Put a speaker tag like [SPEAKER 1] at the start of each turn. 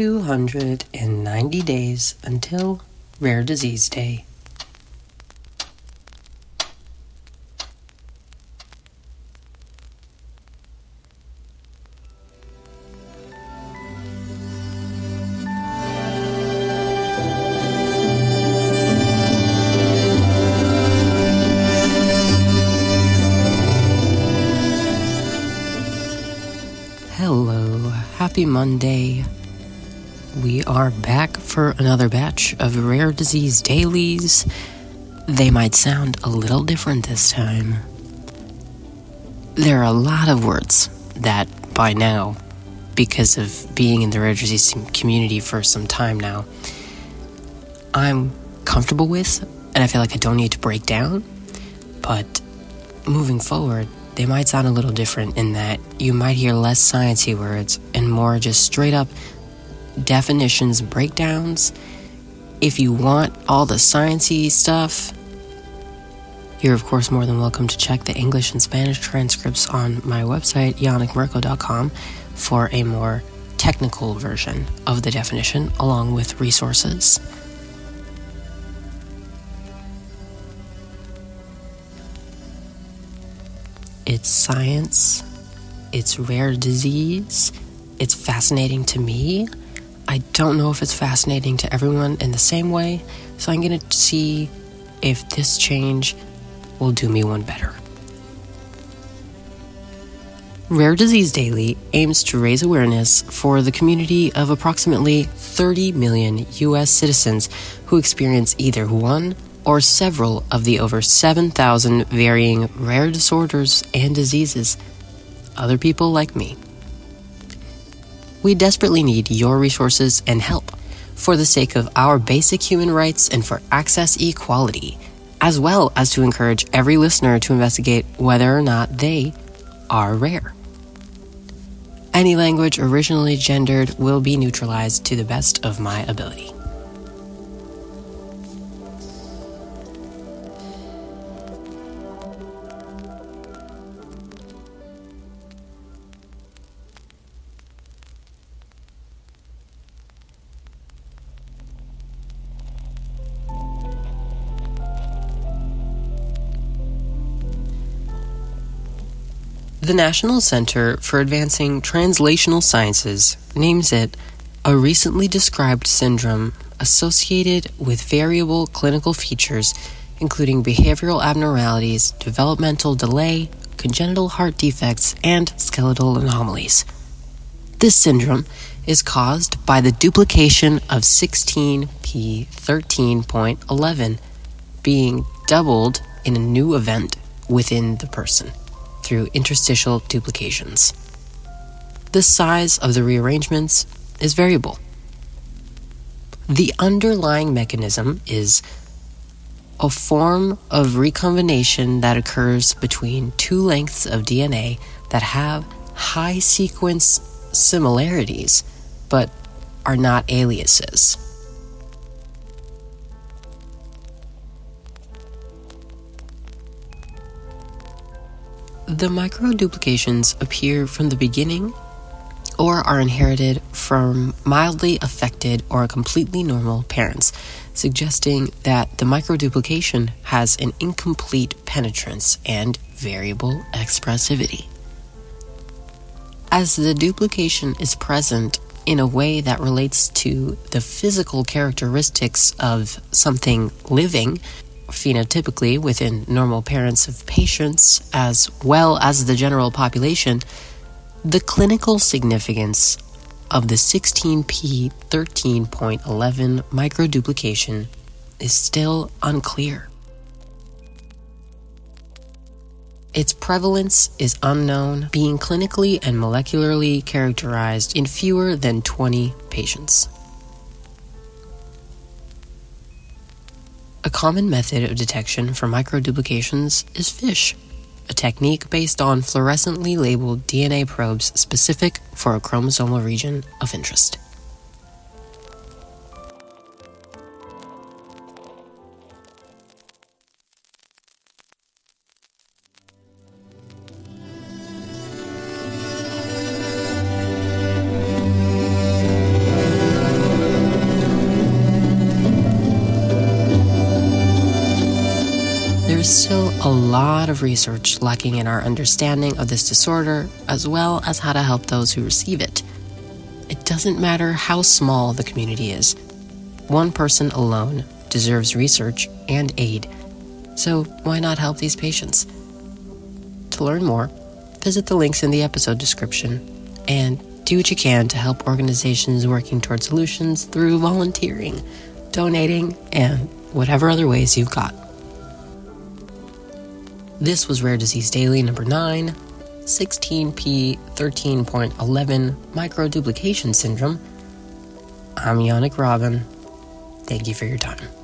[SPEAKER 1] 290 days until Rare Disease Day. Hello, happy Monday. We are back for another batch of rare disease dailies. They might sound a little different this time. There are a lot of words that, by now, because of being in the rare disease community for some time now, I'm comfortable with, and I feel like I don't need to break down. But moving forward, they might sound a little different in that you might hear less sciencey words and more just straight up definitions and breakdowns. If you want all the sciencey stuff, you're of course more than welcome to check the English and Spanish transcripts on my website, yannickmirko.com, for a more technical version of the definition, along with resources. It's science, it's rare disease, it's fascinating to me. I don't know if it's fascinating to everyone in the same way, so I'm going to see if this change will do me one better. Rare Disease Daily aims to raise awareness for the community of approximately 30 million U.S. citizens who experience either one or several of the over 7,000 varying rare disorders and diseases. Other people like me. We desperately need your resources and help for the sake of our basic human rights and for access equality, as well as to encourage every listener to investigate whether or not they are rare. Any language originally gendered will be neutralized to the best of my ability. The National Center for Advancing Translational Sciences names it a recently described syndrome associated with variable clinical features, including behavioral abnormalities, developmental delay, congenital heart defects, and skeletal anomalies. This syndrome is caused by the duplication of 16p13.11 being doubled in a new event within the person through interstitial duplications. The size of the rearrangements is variable. The underlying mechanism is a form of recombination that occurs between two lengths of DNA that have high sequence similarities but are not alleles. The microduplications appear from the beginning or are inherited from mildly affected or completely normal parents, suggesting that the microduplication has an incomplete penetrance and variable expressivity. As the duplication is present in a way that relates to the physical characteristics of something living, phenotypically within normal parents of patients as well as the general population, the clinical significance of the 16p 13.11 microduplication is still unclear. Its prevalence is unknown, being clinically and molecularly characterized in fewer than 20 patients. A common method of detection for microduplications is FISH, a technique based on fluorescently labeled DNA probes specific for a chromosomal region of interest. Still a lot of research lacking in our understanding of this disorder, as well as how to help those who receive it. It doesn't matter how small the community is, one person alone deserves research and aid, so why not help these patients? To learn more, visit the links in the episode description and do what you can to help organizations working toward solutions through volunteering, donating, and whatever other ways you've got. This was Rare Disease Daily number 9, 16p 13.11 microduplication syndrome. I'm Yannick Robin. Thank you for your time.